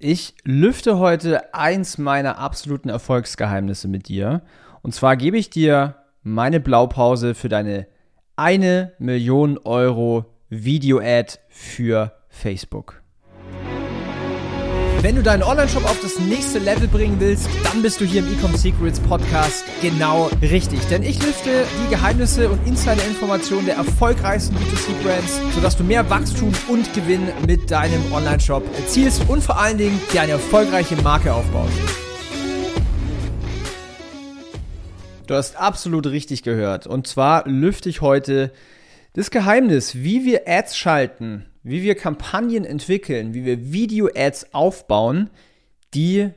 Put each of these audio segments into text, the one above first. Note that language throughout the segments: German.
Ich lüfte heute eins meiner absoluten Erfolgsgeheimnisse mit dir. Und zwar gebe ich dir meine Blaupause für deine eine Million Euro Video-Ad für Facebook. Wenn du deinen Online-Shop auf das nächste Level bringen willst, dann bist du hier im Ecom Secrets Podcast genau richtig. Denn ich lüfte die Geheimnisse und Insider-Informationen der erfolgreichsten B2C-Brands, sodass du mehr Wachstum und Gewinn mit deinem Online-Shop erzielst und vor allen Dingen dir eine erfolgreiche Marke aufbaust. Du hast absolut richtig gehört. Und zwar lüfte ich heute das Geheimnis, wie wir Ads schalten, wie wir Kampagnen entwickeln, wie wir Video-Ads aufbauen, die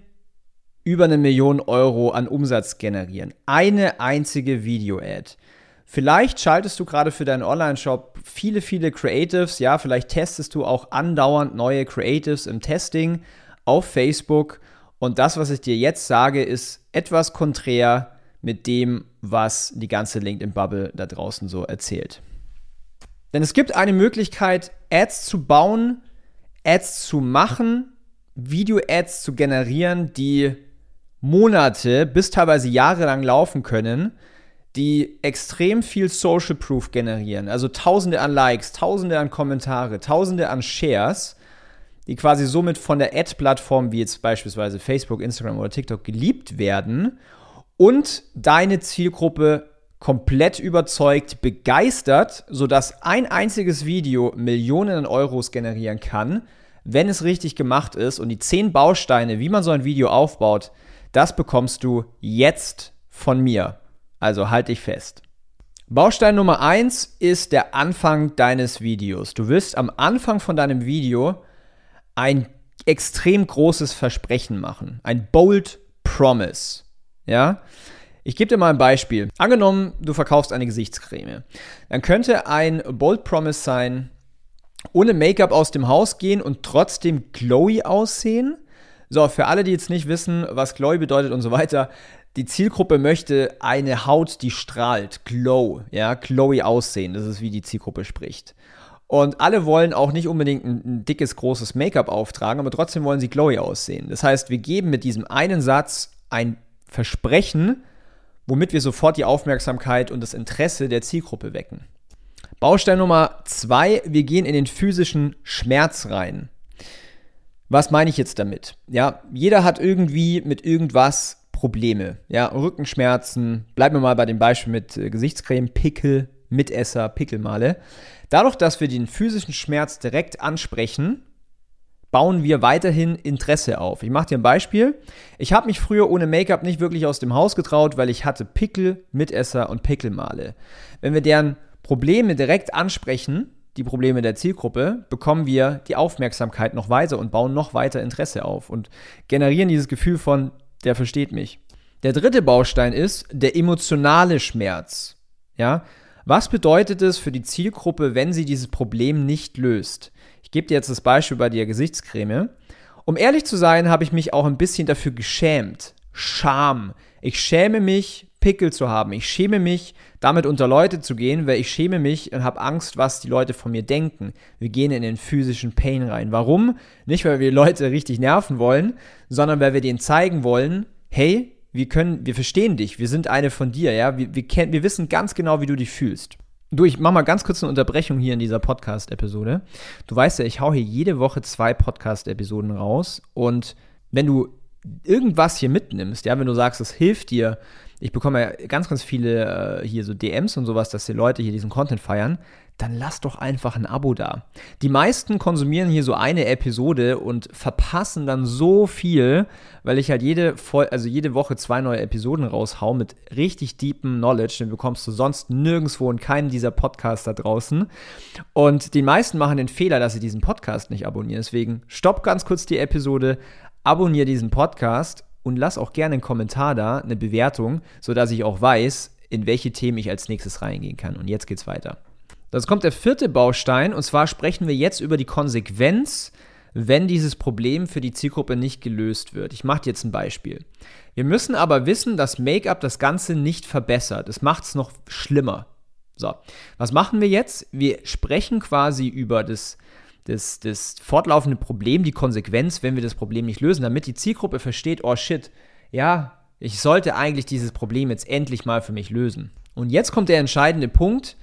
über eine Million Euro an Umsatz generieren. Eine einzige Video-Ad. Vielleicht schaltest du gerade für deinen Online-Shop viele, viele Creatives. Ja, vielleicht testest du auch andauernd neue Creatives im Testing auf Facebook. Und das, was ich dir jetzt sage, ist etwas konträr mit dem, was die ganze LinkedIn-Bubble da draußen so erzählt. Denn es gibt eine Möglichkeit, Ads zu bauen, Ads zu machen, Video-Ads zu generieren, die Monate bis teilweise Jahre lang laufen können, die extrem viel Social Proof generieren. Also tausende an Likes, tausende an Kommentare, tausende an Shares, die quasi somit von der Ad-Plattform wie jetzt beispielsweise Facebook, Instagram oder TikTok geliebt werden und deine Zielgruppe komplett überzeugt, begeistert, sodass ein einziges Video Millionen an Euros generieren kann, wenn es richtig gemacht ist. Und die zehn Bausteine, wie man so ein Video aufbaut, das bekommst du jetzt von mir. Also halt dich fest. Baustein Nummer eins ist der Anfang deines Videos. Du wirst am Anfang von deinem Video ein extrem großes Versprechen machen. Ein bold promise. Ja? Ich gebe dir mal ein Beispiel. Angenommen, du verkaufst eine Gesichtscreme. Dann könnte ein Bold Promise sein, ohne Make-up aus dem Haus gehen und trotzdem glowy aussehen. So, für alle, die jetzt nicht wissen, was glowy bedeutet und so weiter, die Zielgruppe möchte eine Haut, die strahlt, glow, ja, glowy aussehen. Das ist wie die Zielgruppe spricht. Und alle wollen auch nicht unbedingt ein, ein dickes, großes Make-up auftragen, aber trotzdem wollen sie glowy aussehen. Das heißt, wir geben mit diesem einen Satz ein Versprechen, womit wir sofort die Aufmerksamkeit und das Interesse der Zielgruppe wecken. Baustein Nummer zwei, wir gehen in den physischen Schmerz rein. Was meine ich jetzt damit? Ja, jeder hat irgendwie mit irgendwas Probleme. Ja, Rückenschmerzen, bleiben wir mal bei dem Beispiel mit äh, Gesichtscreme, Pickel, Mitesser, Pickelmale. Dadurch, dass wir den physischen Schmerz direkt ansprechen, bauen wir weiterhin Interesse auf. Ich mache dir ein Beispiel. Ich habe mich früher ohne Make-up nicht wirklich aus dem Haus getraut, weil ich hatte Pickel, Mitesser und Pickelmale. Wenn wir deren Probleme direkt ansprechen, die Probleme der Zielgruppe, bekommen wir die Aufmerksamkeit noch weiter und bauen noch weiter Interesse auf und generieren dieses Gefühl von, der versteht mich. Der dritte Baustein ist der emotionale Schmerz. Ja, was bedeutet es für die Zielgruppe, wenn sie dieses Problem nicht löst? Ich gebe dir jetzt das Beispiel bei der Gesichtscreme. Um ehrlich zu sein, habe ich mich auch ein bisschen dafür geschämt. Scham. Ich schäme mich, Pickel zu haben. Ich schäme mich, damit unter Leute zu gehen, weil ich schäme mich und habe Angst, was die Leute von mir denken. Wir gehen in den physischen Pain rein. Warum? Nicht, weil wir Leute richtig nerven wollen, sondern weil wir denen zeigen wollen, hey, wir können, wir verstehen dich, wir sind eine von dir, ja, wir, wir, kennen, wir wissen ganz genau, wie du dich fühlst. Du, ich mach mal ganz kurz eine Unterbrechung hier in dieser Podcast-Episode. Du weißt ja, ich hau hier jede Woche zwei Podcast-Episoden raus und wenn du irgendwas hier mitnimmst, ja, wenn du sagst, es hilft dir, ich bekomme ja ganz, ganz viele äh, hier so DMs und sowas, dass die Leute hier diesen Content feiern, dann lass doch einfach ein Abo da. Die meisten konsumieren hier so eine Episode und verpassen dann so viel, weil ich halt jede, also jede Woche zwei neue Episoden raushau mit richtig deepem Knowledge, den bekommst du sonst nirgendwo in keinem dieser Podcasts da draußen. Und die meisten machen den Fehler, dass sie diesen Podcast nicht abonnieren. Deswegen stopp ganz kurz die Episode, abonniere diesen Podcast und lass auch gerne einen Kommentar da, eine Bewertung, sodass ich auch weiß, in welche Themen ich als nächstes reingehen kann. Und jetzt geht's weiter. Das kommt der vierte Baustein und zwar sprechen wir jetzt über die Konsequenz, wenn dieses Problem für die Zielgruppe nicht gelöst wird. Ich mache jetzt ein Beispiel. Wir müssen aber wissen, dass Make-up das Ganze nicht verbessert. Es macht es noch schlimmer. So, was machen wir jetzt? Wir sprechen quasi über das, das, das fortlaufende Problem, die Konsequenz, wenn wir das Problem nicht lösen, damit die Zielgruppe versteht, oh shit, ja, ich sollte eigentlich dieses Problem jetzt endlich mal für mich lösen. Und jetzt kommt der entscheidende Punkt.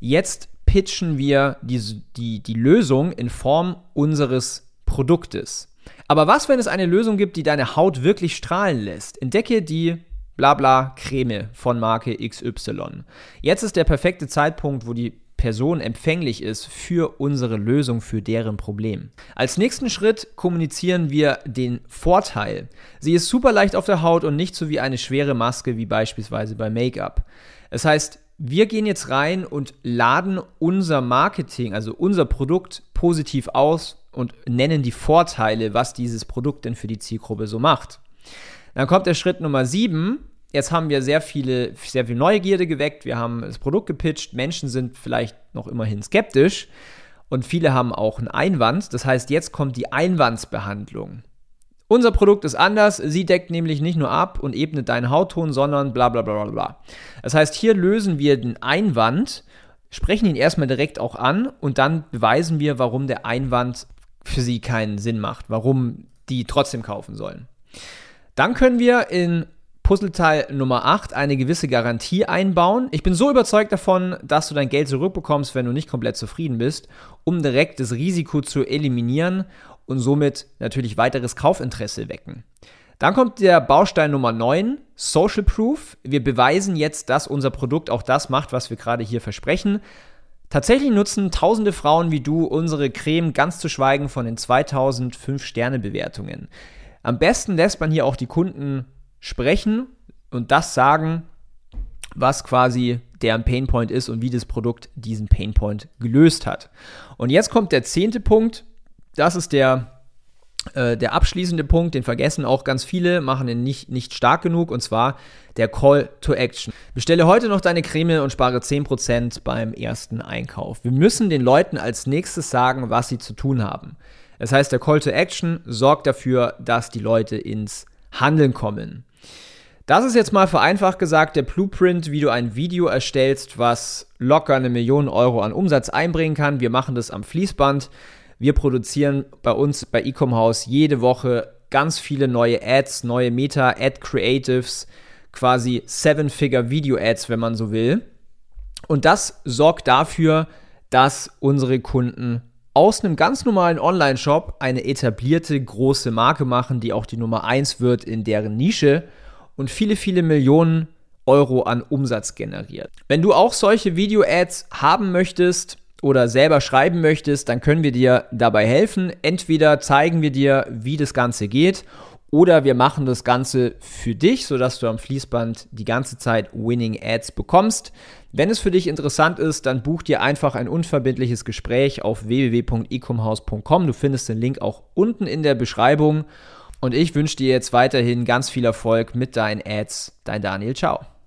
Jetzt pitchen wir die, die, die Lösung in Form unseres Produktes. Aber was, wenn es eine Lösung gibt, die deine Haut wirklich strahlen lässt? Entdecke die Blabla Creme von Marke XY. Jetzt ist der perfekte Zeitpunkt, wo die Person empfänglich ist für unsere Lösung, für deren Problem. Als nächsten Schritt kommunizieren wir den Vorteil. Sie ist super leicht auf der Haut und nicht so wie eine schwere Maske wie beispielsweise bei Make-up. Es heißt, wir gehen jetzt rein und laden unser Marketing, also unser Produkt positiv aus und nennen die Vorteile, was dieses Produkt denn für die Zielgruppe so macht. Dann kommt der Schritt Nummer 7. Jetzt haben wir sehr viele, sehr viel Neugierde geweckt. Wir haben das Produkt gepitcht. Menschen sind vielleicht noch immerhin skeptisch und viele haben auch einen Einwand. Das heißt, jetzt kommt die Einwandsbehandlung. Unser Produkt ist anders. Sie deckt nämlich nicht nur ab und ebnet deinen Hautton, sondern bla bla bla bla bla. Das heißt, hier lösen wir den Einwand, sprechen ihn erstmal direkt auch an und dann beweisen wir, warum der Einwand für sie keinen Sinn macht, warum die trotzdem kaufen sollen. Dann können wir in Puzzleteil Nummer 8 eine gewisse Garantie einbauen. Ich bin so überzeugt davon, dass du dein Geld zurückbekommst, wenn du nicht komplett zufrieden bist, um direkt das Risiko zu eliminieren und somit natürlich weiteres Kaufinteresse wecken. Dann kommt der Baustein Nummer 9, Social Proof. Wir beweisen jetzt, dass unser Produkt auch das macht, was wir gerade hier versprechen. Tatsächlich nutzen tausende Frauen wie du unsere Creme ganz zu schweigen von den 2000 5-Sterne-Bewertungen. Am besten lässt man hier auch die Kunden sprechen und das sagen, was quasi deren Painpoint ist und wie das Produkt diesen Painpoint gelöst hat. Und jetzt kommt der zehnte Punkt, das ist der, äh, der abschließende Punkt, den vergessen auch ganz viele, machen ihn nicht, nicht stark genug, und zwar der Call to Action. Bestelle heute noch deine Creme und spare 10% beim ersten Einkauf. Wir müssen den Leuten als nächstes sagen, was sie zu tun haben. Das heißt, der Call to Action sorgt dafür, dass die Leute ins Handeln kommen. Das ist jetzt mal vereinfacht gesagt der Blueprint, wie du ein Video erstellst, was locker eine Million Euro an Umsatz einbringen kann. Wir machen das am Fließband. Wir produzieren bei uns bei Ecom House jede Woche ganz viele neue Ads, neue Meta, Ad Creatives, quasi Seven-Figure Video Ads, wenn man so will. Und das sorgt dafür, dass unsere Kunden aus einem ganz normalen Online-Shop eine etablierte große Marke machen, die auch die Nummer 1 wird in deren Nische und viele, viele Millionen Euro an Umsatz generiert. Wenn du auch solche Video-Ads haben möchtest, oder selber schreiben möchtest, dann können wir dir dabei helfen. Entweder zeigen wir dir, wie das Ganze geht, oder wir machen das Ganze für dich, sodass du am Fließband die ganze Zeit Winning Ads bekommst. Wenn es für dich interessant ist, dann buch dir einfach ein unverbindliches Gespräch auf www.ecomhouse.com. Du findest den Link auch unten in der Beschreibung. Und ich wünsche dir jetzt weiterhin ganz viel Erfolg mit deinen Ads. Dein Daniel, ciao.